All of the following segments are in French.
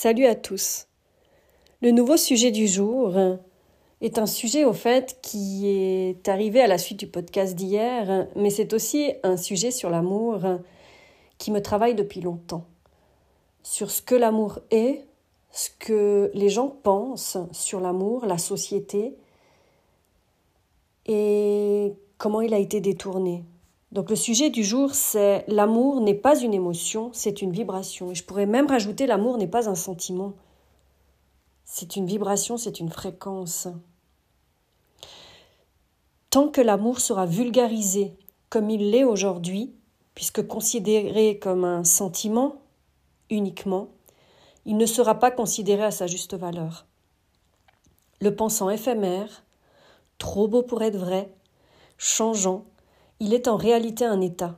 Salut à tous. Le nouveau sujet du jour est un sujet au fait qui est arrivé à la suite du podcast d'hier, mais c'est aussi un sujet sur l'amour qui me travaille depuis longtemps. Sur ce que l'amour est, ce que les gens pensent sur l'amour, la société, et comment il a été détourné. Donc le sujet du jour, c'est l'amour n'est pas une émotion, c'est une vibration. Et je pourrais même rajouter l'amour n'est pas un sentiment. C'est une vibration, c'est une fréquence. Tant que l'amour sera vulgarisé comme il l'est aujourd'hui, puisque considéré comme un sentiment uniquement, il ne sera pas considéré à sa juste valeur. Le pensant éphémère, trop beau pour être vrai, changeant, il est en réalité un état.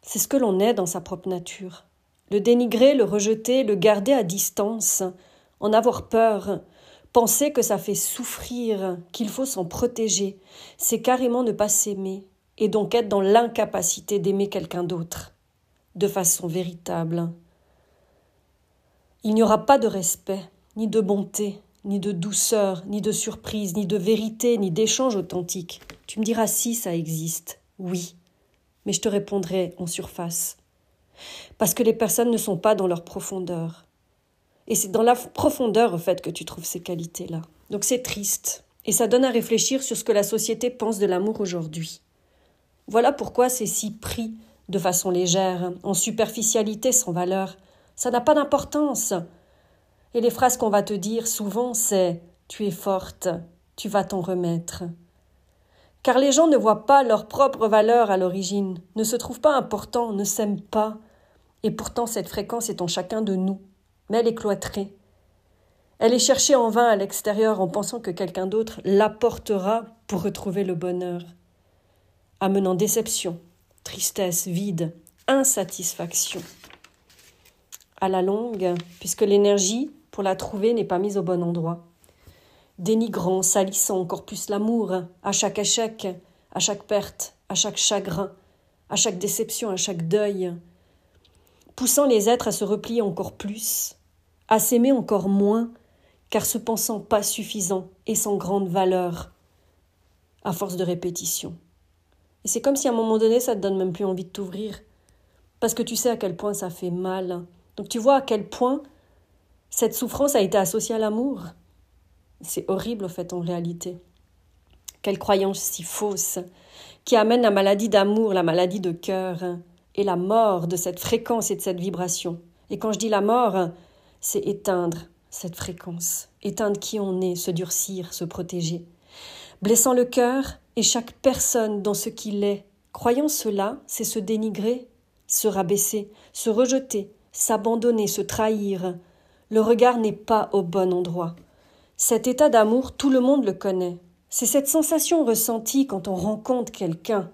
C'est ce que l'on est dans sa propre nature. Le dénigrer, le rejeter, le garder à distance, en avoir peur, penser que ça fait souffrir, qu'il faut s'en protéger, c'est carrément ne pas s'aimer, et donc être dans l'incapacité d'aimer quelqu'un d'autre, de façon véritable. Il n'y aura pas de respect, ni de bonté, ni de douceur, ni de surprise, ni de vérité, ni d'échange authentique. Tu me diras si ça existe. Oui. Mais je te répondrai en surface. Parce que les personnes ne sont pas dans leur profondeur. Et c'est dans la profondeur, au fait, que tu trouves ces qualités-là. Donc c'est triste. Et ça donne à réfléchir sur ce que la société pense de l'amour aujourd'hui. Voilà pourquoi c'est si pris de façon légère, en superficialité sans valeur. Ça n'a pas d'importance. Et les phrases qu'on va te dire souvent, c'est Tu es forte, tu vas t'en remettre. Car les gens ne voient pas leur propre valeur à l'origine, ne se trouvent pas importants, ne s'aiment pas. Et pourtant cette fréquence est en chacun de nous, mais elle est cloîtrée. Elle est cherchée en vain à l'extérieur en pensant que quelqu'un d'autre l'apportera pour retrouver le bonheur, amenant déception, tristesse, vide, insatisfaction. À la longue, puisque l'énergie pour la trouver n'est pas mise au bon endroit. Dénigrant, salissant encore plus l'amour, à chaque échec, à chaque perte, à chaque chagrin, à chaque déception, à chaque deuil, poussant les êtres à se replier encore plus, à s'aimer encore moins, car se pensant pas suffisant et sans grande valeur, à force de répétition. Et c'est comme si à un moment donné ça te donne même plus envie de t'ouvrir, parce que tu sais à quel point ça fait mal. Donc tu vois à quel point cette souffrance a été associée à l'amour. C'est horrible, au fait, en réalité. Quelle croyance si fausse, qui amène la maladie d'amour, la maladie de cœur, et la mort de cette fréquence et de cette vibration. Et quand je dis la mort, c'est éteindre cette fréquence, éteindre qui on est, se durcir, se protéger. Blessant le cœur et chaque personne dans ce qu'il est. Croyant cela, c'est se dénigrer, se rabaisser, se rejeter, s'abandonner, se trahir, le regard n'est pas au bon endroit. Cet état d'amour, tout le monde le connaît. C'est cette sensation ressentie quand on rencontre quelqu'un,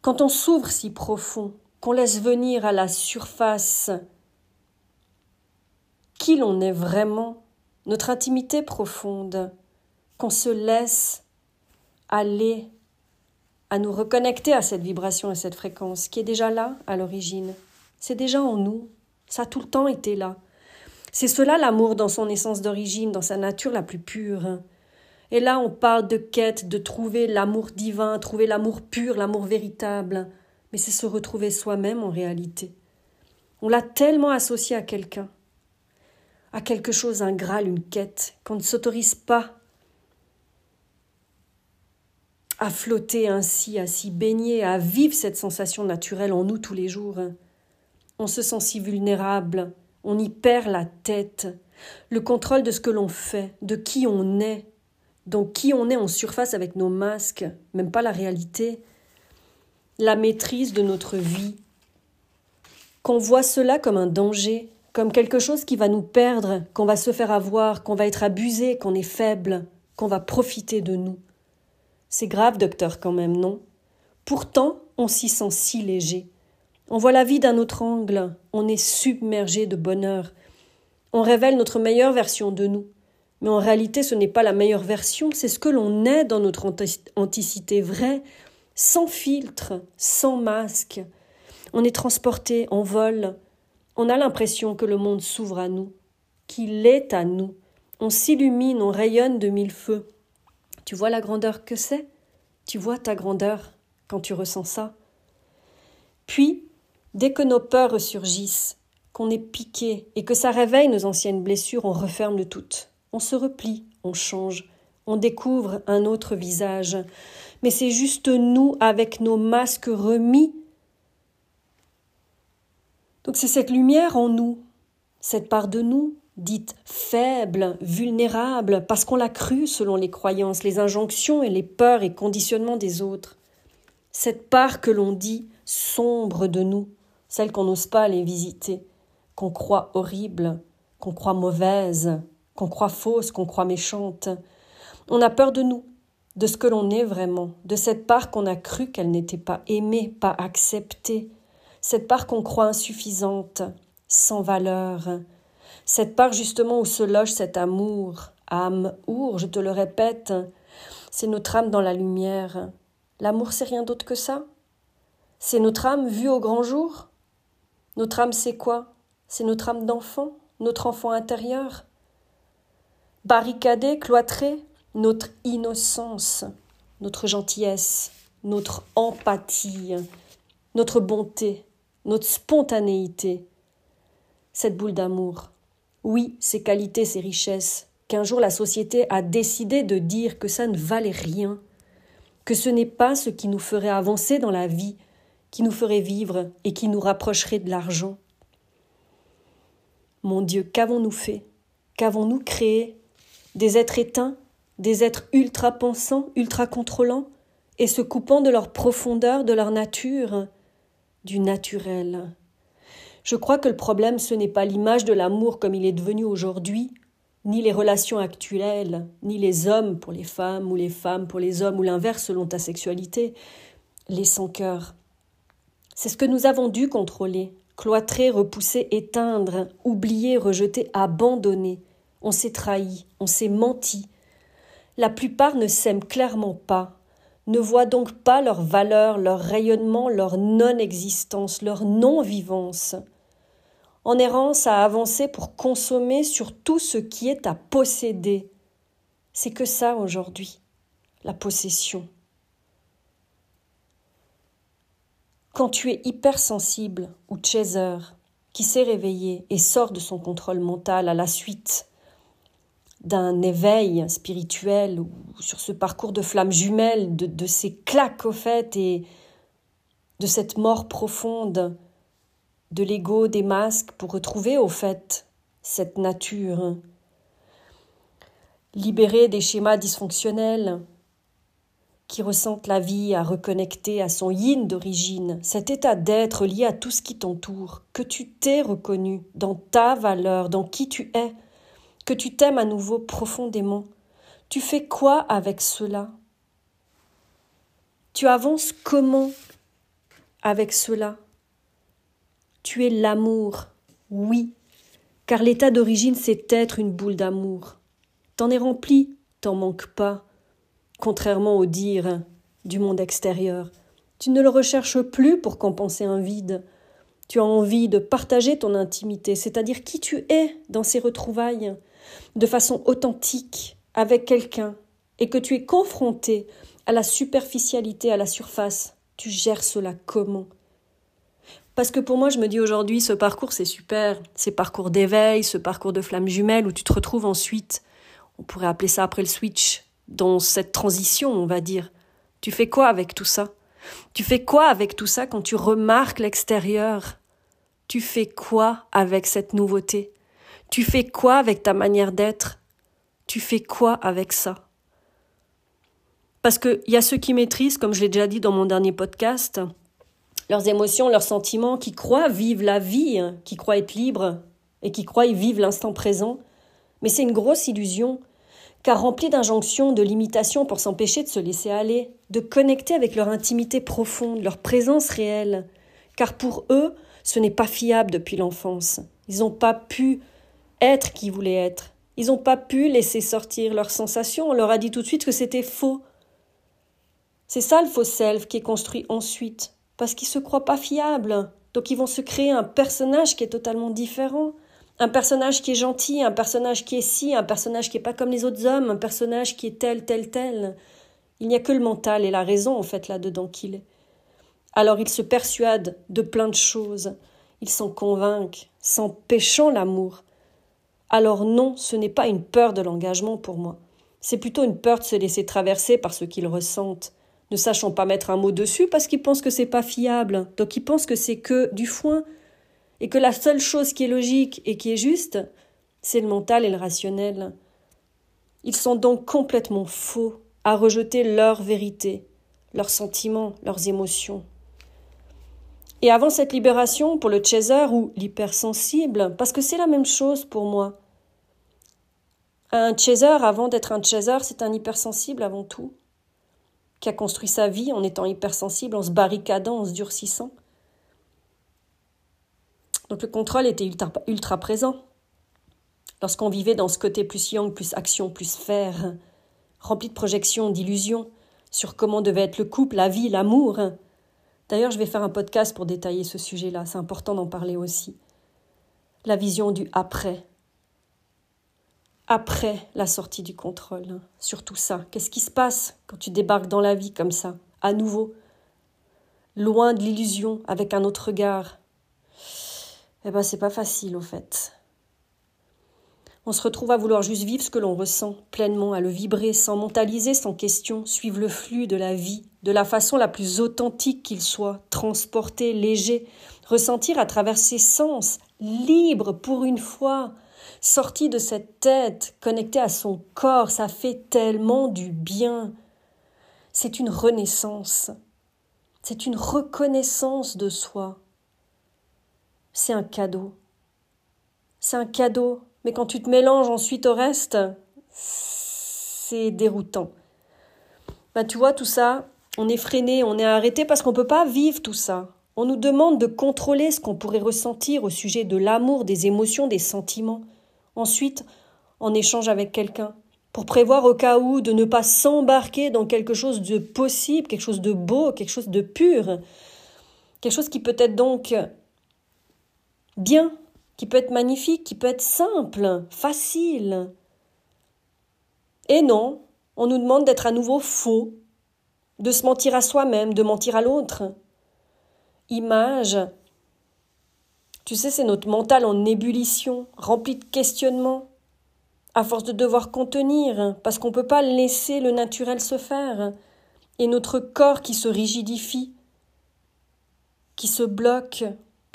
quand on s'ouvre si profond, qu'on laisse venir à la surface qui l'on est vraiment, notre intimité profonde, qu'on se laisse aller à nous reconnecter à cette vibration et cette fréquence qui est déjà là à l'origine. C'est déjà en nous, ça a tout le temps été là. C'est cela l'amour dans son essence d'origine, dans sa nature la plus pure. Et là, on parle de quête, de trouver l'amour divin, trouver l'amour pur, l'amour véritable. Mais c'est se retrouver soi-même en réalité. On l'a tellement associé à quelqu'un, à quelque chose, un graal, une quête, qu'on ne s'autorise pas à flotter ainsi, à s'y baigner, à vivre cette sensation naturelle en nous tous les jours. On se sent si vulnérable, on y perd la tête, le contrôle de ce que l'on fait, de qui on est, donc qui on est en surface avec nos masques, même pas la réalité, la maîtrise de notre vie, qu'on voit cela comme un danger, comme quelque chose qui va nous perdre, qu'on va se faire avoir, qu'on va être abusé, qu'on est faible, qu'on va profiter de nous. C'est grave, docteur, quand même, non? Pourtant, on s'y sent si léger. On voit la vie d'un autre angle, on est submergé de bonheur. On révèle notre meilleure version de nous. Mais en réalité, ce n'est pas la meilleure version, c'est ce que l'on est dans notre anticité vraie, sans filtre, sans masque. On est transporté en vol, On a l'impression que le monde s'ouvre à nous, qu'il est à nous. On s'illumine, on rayonne de mille feux. Tu vois la grandeur que c'est? Tu vois ta grandeur quand tu ressens ça? Puis, dès que nos peurs ressurgissent, qu'on est piqué et que ça réveille nos anciennes blessures, on referme le tout. On se replie, on change, on découvre un autre visage. Mais c'est juste nous, avec nos masques remis. Donc c'est cette lumière en nous, cette part de nous, dite faible, vulnérable, parce qu'on l'a crue selon les croyances, les injonctions et les peurs et conditionnements des autres. Cette part que l'on dit sombre de nous, celle qu'on n'ose pas aller visiter, qu'on croit horrible, qu'on croit mauvaise, qu'on croit fausse, qu'on croit méchante. On a peur de nous, de ce que l'on est vraiment, de cette part qu'on a cru qu'elle n'était pas aimée, pas acceptée, cette part qu'on croit insuffisante, sans valeur, cette part justement où se loge cet amour, âme, our, je te le répète, c'est notre âme dans la lumière. L'amour, c'est rien d'autre que ça. C'est notre âme vue au grand jour. Notre âme, c'est quoi? C'est notre âme d'enfant, notre enfant intérieur barricader, cloîtrer notre innocence, notre gentillesse, notre empathie, notre bonté, notre spontanéité. Cette boule d'amour. Oui, ces qualités, ces richesses, qu'un jour la société a décidé de dire que ça ne valait rien, que ce n'est pas ce qui nous ferait avancer dans la vie, qui nous ferait vivre et qui nous rapprocherait de l'argent. Mon Dieu, qu'avons-nous fait? Qu'avons-nous créé? Des êtres éteints, des êtres ultra pensants, ultra contrôlants, et se coupant de leur profondeur, de leur nature, du naturel. Je crois que le problème ce n'est pas l'image de l'amour comme il est devenu aujourd'hui, ni les relations actuelles, ni les hommes pour les femmes ou les femmes pour les hommes ou l'inverse selon ta sexualité, les sans cœur. C'est ce que nous avons dû contrôler, cloîtrer, repousser, éteindre, oublier, rejeter, abandonner. On s'est trahi, on s'est menti. La plupart ne s'aiment clairement pas, ne voient donc pas leur valeur, leur rayonnement, leur non-existence, leur non-vivance. En errance à avancer pour consommer sur tout ce qui est à posséder. C'est que ça aujourd'hui, la possession. Quand tu es hypersensible ou chaser, qui s'est réveillé et sort de son contrôle mental à la suite d'un éveil spirituel ou sur ce parcours de flammes jumelles, de, ces claques au fait et de cette mort profonde de l'ego, des masques, pour retrouver au fait cette nature. Libérer des schémas dysfonctionnels qui ressentent la vie à reconnecter à son yin d'origine, cet état d'être lié à tout ce qui t'entoure, que tu t'es reconnu dans ta valeur, dans qui tu es, que tu t'aimes à nouveau profondément, tu fais quoi avec cela? Tu avances comment avec cela? Tu es l'amour, oui, car l'état d'origine c'est être une boule d'amour. T'en es rempli, t'en manques pas, contrairement au dire du monde extérieur. Tu ne le recherches plus pour compenser un vide. Tu as envie de partager ton intimité, c'est-à-dire qui tu es dans ces retrouvailles de façon authentique avec quelqu'un et que tu es confronté à la superficialité, à la surface, tu gères cela comment? Parce que pour moi, je me dis aujourd'hui, ce parcours, c'est super. Ces parcours d'éveil, ce parcours de flamme jumelle où tu te retrouves ensuite, on pourrait appeler ça après le switch, dans cette transition, on va dire. Tu fais quoi avec tout ça? Tu fais quoi avec tout ça quand tu remarques l'extérieur? Tu fais quoi avec cette nouveauté? Tu fais quoi avec ta manière d'être? Tu fais quoi avec ça? Parce qu'il y a ceux qui maîtrisent, comme je l'ai déjà dit dans mon dernier podcast, leurs émotions, leurs sentiments, qui croient vivre la vie, qui croient être libres et qui croient vivre l'instant présent. Mais c'est une grosse illusion, car remplis d'injonctions, de limitations pour s'empêcher de se laisser aller, de connecter avec leur intimité profonde, leur présence réelle. Car pour eux, ce n'est pas fiable depuis l'enfance. Ils n'ont pas pu être qui voulaient être. Ils n'ont pas pu laisser sortir leurs sensations, on leur a dit tout de suite que c'était faux. C'est ça le faux self qui est construit ensuite, parce qu'ils se croient pas fiables. Donc ils vont se créer un personnage qui est totalement différent. Un personnage qui est gentil, un personnage qui est si, un personnage qui est pas comme les autres hommes, un personnage qui est tel, tel, tel. Il n'y a que le mental et la raison, en fait, là-dedans qu'il est. Alors ils se persuadent de plein de choses. Ils s'en convainquent, s'empêchant l'amour. Alors non, ce n'est pas une peur de l'engagement pour moi. C'est plutôt une peur de se laisser traverser par ce qu'ils ressentent, ne sachant pas mettre un mot dessus parce qu'ils pensent que c'est pas fiable. Donc ils pensent que c'est que du foin et que la seule chose qui est logique et qui est juste, c'est le mental et le rationnel. Ils sont donc complètement faux à rejeter leur vérité, leurs sentiments, leurs émotions. Et avant cette libération, pour le chaser ou l'hypersensible, parce que c'est la même chose pour moi. Un chaser, avant d'être un chaser, c'est un hypersensible avant tout, qui a construit sa vie en étant hypersensible, en se barricadant, en se durcissant. Donc le contrôle était ultra, présent. Lorsqu'on vivait dans ce côté plus yang, plus action, plus faire, rempli de projections, d'illusions sur comment devait être le couple, la vie, l'amour. D'ailleurs, je vais faire un podcast pour détailler ce sujet-là, c'est important d'en parler aussi. La vision du après. Après la sortie du contrôle, sur tout ça. Qu'est-ce qui se passe quand tu débarques dans la vie comme ça, à nouveau, loin de l'illusion, avec un autre regard Eh ben, c'est pas facile au fait. On se retrouve à vouloir juste vivre ce que l'on ressent, pleinement, à le vibrer, sans mentaliser, sans question, suivre le flux de la vie, de la façon la plus authentique qu'il soit, transporté, léger, ressentir à travers ses sens, libre pour une fois, sorti de cette tête, connecté à son corps, ça fait tellement du bien. C'est une renaissance, c'est une reconnaissance de soi. C'est un cadeau. C'est un cadeau mais quand tu te mélanges ensuite au reste, c'est déroutant. Ben, tu vois, tout ça, on est freiné, on est arrêté parce qu'on ne peut pas vivre tout ça. On nous demande de contrôler ce qu'on pourrait ressentir au sujet de l'amour, des émotions, des sentiments. Ensuite, on échange avec quelqu'un pour prévoir au cas où de ne pas s'embarquer dans quelque chose de possible, quelque chose de beau, quelque chose de pur, quelque chose qui peut être donc bien qui peut être magnifique, qui peut être simple, facile. Et non, on nous demande d'être à nouveau faux, de se mentir à soi-même, de mentir à l'autre. Image, tu sais, c'est notre mental en ébullition, rempli de questionnements, à force de devoir contenir, parce qu'on ne peut pas laisser le naturel se faire, et notre corps qui se rigidifie, qui se bloque,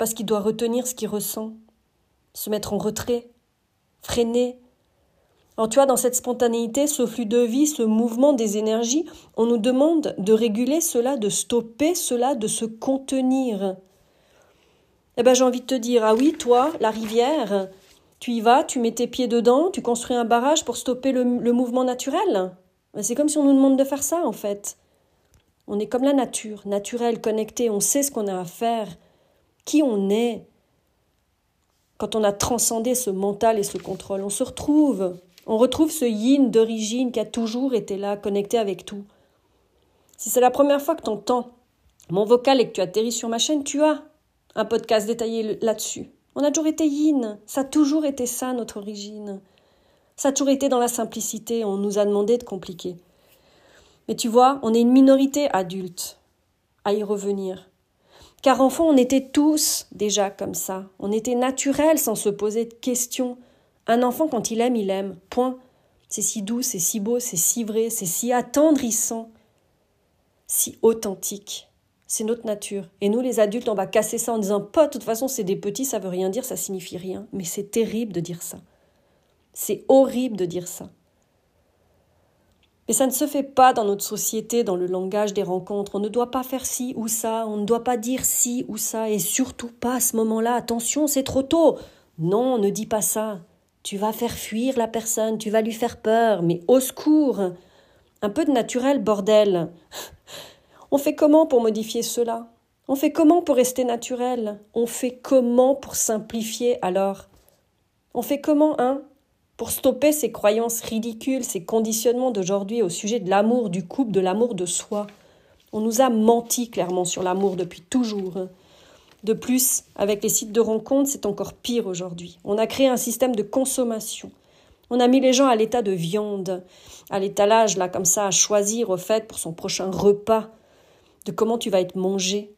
parce qu'il doit retenir ce qu'il ressent se mettre en retrait, freiner. Alors tu vois, dans cette spontanéité, ce flux de vie, ce mouvement des énergies, on nous demande de réguler cela, de stopper cela, de se contenir. Eh ben j'ai envie de te dire, ah oui, toi, la rivière, tu y vas, tu mets tes pieds dedans, tu construis un barrage pour stopper le, mouvement naturel. Ben, c'est comme si on nous demande de faire ça, en fait. On est comme la nature, naturelle, connectée, on sait ce qu'on a à faire, qui on est, quand on a transcendé ce mental et ce contrôle, on se retrouve, on retrouve ce yin d'origine qui a toujours été là, connecté avec tout. Si c'est la première fois que tu entends mon vocal et que tu atterris sur ma chaîne, tu as un podcast détaillé là-dessus. On a toujours été yin, ça a toujours été ça notre origine. Ça a toujours été dans la simplicité, on nous a demandé de compliquer. Mais tu vois, on est une minorité adulte à y revenir. Car enfant, on était tous déjà comme ça. On était naturel sans se poser de questions. Un enfant, quand il aime, il aime. Point. C'est si doux, c'est si beau, c'est si vrai, c'est si attendrissant, si authentique. C'est notre nature. Et nous, les adultes, on va casser ça en disant pas, de toute façon, c'est des petits, ça veut rien dire, ça signifie rien. Mais c'est terrible de dire ça. C'est horrible de dire ça. Mais ça ne se fait pas dans notre société, dans le langage des rencontres. On ne doit pas faire ci ou ça, on ne doit pas dire ci ou ça, et surtout pas à ce moment-là. Attention, c'est trop tôt. Non, ne dis pas ça. Tu vas faire fuir la personne, tu vas lui faire peur, mais au secours. Un peu de naturel, bordel. On fait comment pour modifier cela? On fait comment pour rester naturel? On fait comment pour simplifier alors? On fait comment, hein? Pour stopper ces croyances ridicules, ces conditionnements d'aujourd'hui au sujet de l'amour du couple, de l'amour de soi. On nous a menti clairement sur l'amour depuis toujours. De plus, avec les sites de rencontres, c'est encore pire aujourd'hui. On a créé un système de consommation. On a mis les gens à l'état de viande, à l'étalage, là, comme ça, à choisir, au fait, pour son prochain repas, de comment tu vas être mangé.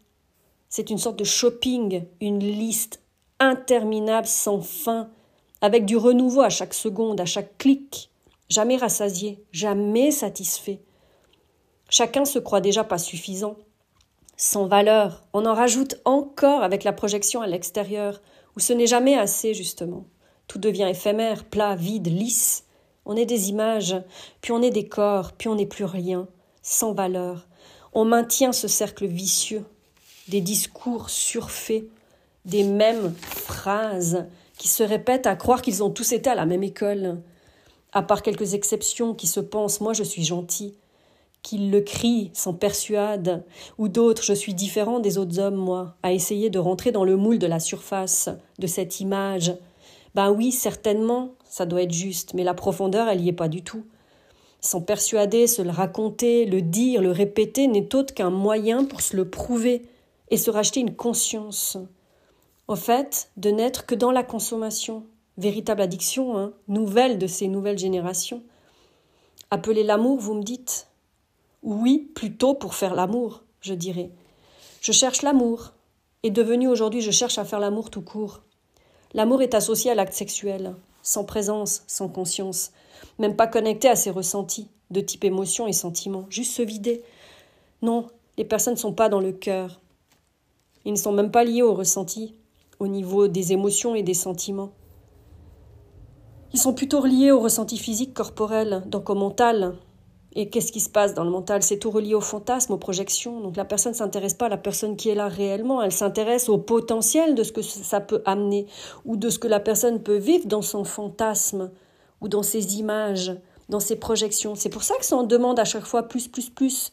C'est une sorte de shopping, une liste interminable sans fin, avec du renouveau à chaque seconde, à chaque clic, jamais rassasié, jamais satisfait. Chacun se croit déjà pas suffisant sans valeur. On en rajoute encore avec la projection à l'extérieur, où ce n'est jamais assez, justement. Tout devient éphémère, plat, vide, lisse. On est des images, puis on est des corps, puis on n'est plus rien, sans valeur. On maintient ce cercle vicieux, des discours surfaits, des mêmes phrases qui se répètent à croire qu'ils ont tous été à la même école. À part quelques exceptions qui se pensent moi je suis gentil, qu'ils le crient, s'en persuadent, ou d'autres je suis différent des autres hommes, moi, à essayer de rentrer dans le moule de la surface, de cette image. Ben oui, certainement, ça doit être juste, mais la profondeur, elle y est pas du tout. S'en persuader, se le raconter, le dire, le répéter n'est autre qu'un moyen pour se le prouver et se racheter une conscience. Au fait, de n'être que dans la consommation, véritable addiction, hein, nouvelle de ces nouvelles générations. Appeler l'amour, vous me dites oui, plutôt pour faire l'amour, je dirais. Je cherche l'amour. Et devenu aujourd'hui, je cherche à faire l'amour tout court. L'amour est associé à l'acte sexuel, sans présence, sans conscience, même pas connecté à ses ressentis, de type émotion et sentiment, juste se vider. Non, les personnes ne sont pas dans le cœur. Ils ne sont même pas liés au ressenti, au niveau des émotions et des sentiments. Ils sont plutôt reliés au ressenti physique corporel, donc au mental, et qu'est-ce qui se passe dans le mental? C'est tout relié au fantasme, aux projections. Donc la personne ne s'intéresse pas à la personne qui est là réellement, elle s'intéresse au potentiel de ce que ça peut amener, ou de ce que la personne peut vivre dans son fantasme, ou dans ses images, dans ses projections. C'est pour ça que ça en demande à chaque fois plus, plus, plus.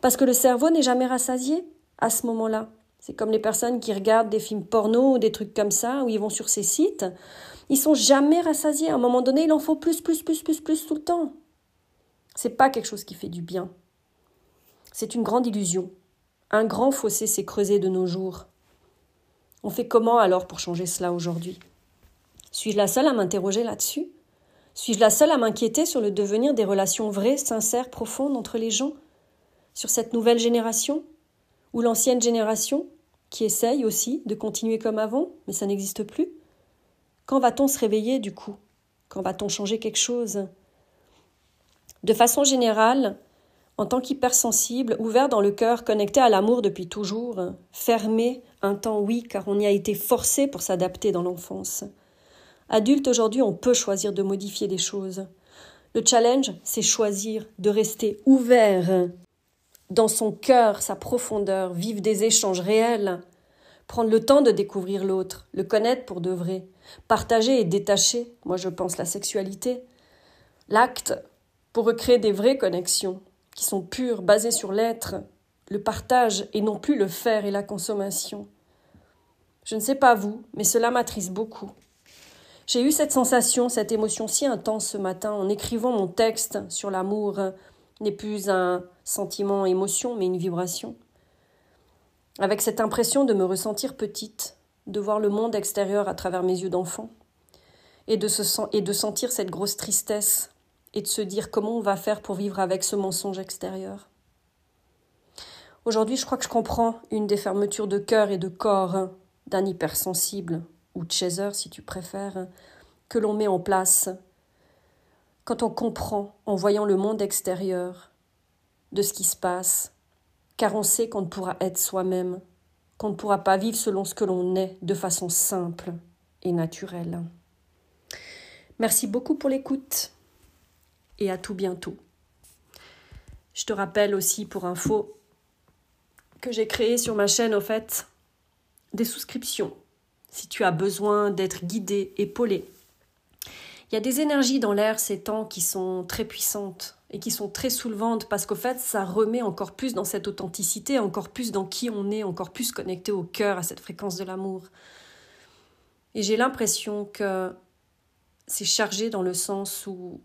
Parce que le cerveau n'est jamais rassasié à ce moment-là. C'est comme les personnes qui regardent des films porno ou des trucs comme ça, où ils vont sur ces sites. Ils sont jamais rassasiés. À un moment donné, il en faut plus, plus, plus, plus, plus tout le temps. C'est pas quelque chose qui fait du bien. C'est une grande illusion. Un grand fossé s'est creusé de nos jours. On fait comment alors pour changer cela aujourd'hui? Suis-je la seule à m'interroger là-dessus? Suis-je la seule à m'inquiéter sur le devenir des relations vraies, sincères, profondes entre les gens? Sur cette nouvelle génération? Ou l'ancienne génération qui essaye aussi de continuer comme avant, mais ça n'existe plus Quand va-t-on se réveiller du coup? Quand va-t-on changer quelque chose? De façon générale, en tant qu'hypersensible, ouvert dans le cœur, connecté à l'amour depuis toujours, fermé un temps oui, car on y a été forcé pour s'adapter dans l'enfance. Adulte aujourd'hui, on peut choisir de modifier des choses. Le challenge, c'est choisir de rester ouvert dans son cœur, sa profondeur, vivre des échanges réels, prendre le temps de découvrir l'autre, le connaître pour de vrai, partager et détacher, moi je pense la sexualité. L'acte, pour recréer des vraies connexions qui sont pures, basées sur l'être, le partage et non plus le faire et la consommation. Je ne sais pas vous, mais cela m'attriste beaucoup. J'ai eu cette sensation, cette émotion si intense ce matin en écrivant mon texte sur l'amour n'est plus un sentiment, émotion, mais une vibration. Avec cette impression de me ressentir petite, de voir le monde extérieur à travers mes yeux d'enfant, et de, se, et de sentir cette grosse tristesse et de se dire comment on va faire pour vivre avec ce mensonge extérieur. Aujourd'hui, je crois que je comprends une des fermetures de cœur et de corps d'un hypersensible, ou chaser si tu préfères, que l'on met en place quand on comprend en voyant le monde extérieur de ce qui se passe, car on sait qu'on ne pourra être soi-même, qu'on ne pourra pas vivre selon ce que l'on est de façon simple et naturelle. Merci beaucoup pour l'écoute et à tout bientôt. Je te rappelle aussi pour info que j'ai créé sur ma chaîne au fait des souscriptions si tu as besoin d'être guidé, épaulé. Il y a des énergies dans l'air ces temps qui sont très puissantes et qui sont très soulevantes parce qu'au fait ça remet encore plus dans cette authenticité, encore plus dans qui on est, encore plus connecté au cœur, à cette fréquence de l'amour. Et j'ai l'impression que c'est chargé dans le sens où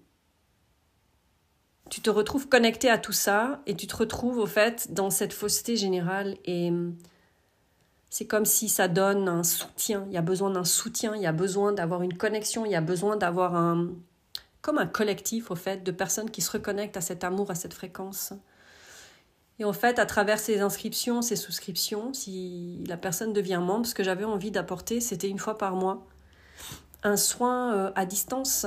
tu te retrouves connecté à tout ça et tu te retrouves au fait dans cette fausseté générale et c'est comme si ça donne un soutien. Il y a besoin d'un soutien, il y a besoin d'avoir une connexion, il y a besoin d'avoir un. Comme un collectif, au fait, de personnes qui se reconnectent à cet amour, à cette fréquence. Et en fait, à travers ces inscriptions, ces souscriptions, si la personne devient membre, ce que j'avais envie d'apporter, c'était une fois par mois un soin euh, à distance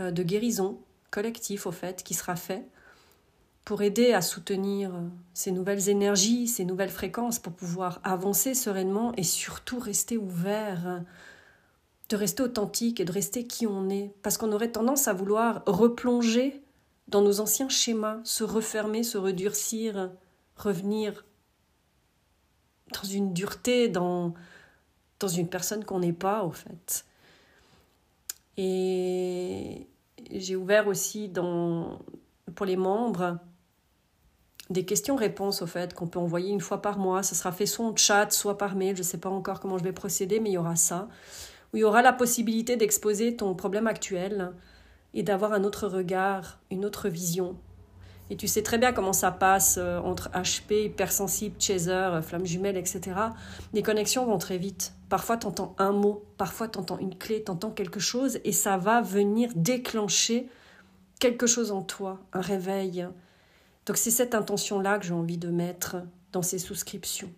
euh, de guérison collectif, au fait, qui sera fait pour aider à soutenir euh, ces nouvelles énergies, ces nouvelles fréquences, pour pouvoir avancer sereinement et surtout rester ouvert, de rester authentique et de rester qui on est. Parce qu'on aurait tendance à vouloir replonger dans nos anciens schémas, se refermer, se redurcir, revenir dans une dureté, dans, dans une personne qu'on n'est pas, au fait. Et j'ai ouvert aussi dans, pour les membres des questions-réponses, au fait, qu'on peut envoyer une fois par mois. Ce sera fait soit en chat, soit par mail. Je ne sais pas encore comment je vais procéder, mais il y aura ça. Où il y aura la possibilité d'exposer ton problème actuel et d'avoir un autre regard, une autre vision. Et tu sais très bien comment ça passe euh, entre HP, hypersensible, chaser, euh, flamme jumelle, etc. Les connexions vont très vite. Parfois, tu entends un mot, parfois, tu entends une clé, tu entends quelque chose, et ça va venir déclencher quelque chose en toi, un réveil. Donc, c'est cette intention-là que j'ai envie de mettre dans ces souscriptions.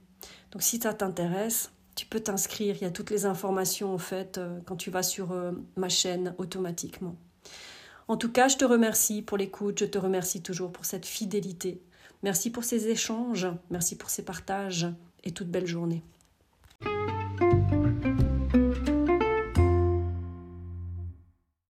Donc, si ça t'intéresse, tu peux t'inscrire. Il y a toutes les informations, en fait, euh, quand tu vas sur ma chaîne automatiquement. En tout cas, je te remercie pour l'écoute, je te remercie toujours pour cette fidélité. Merci pour ces échanges, merci pour ces partages et toute belle journée.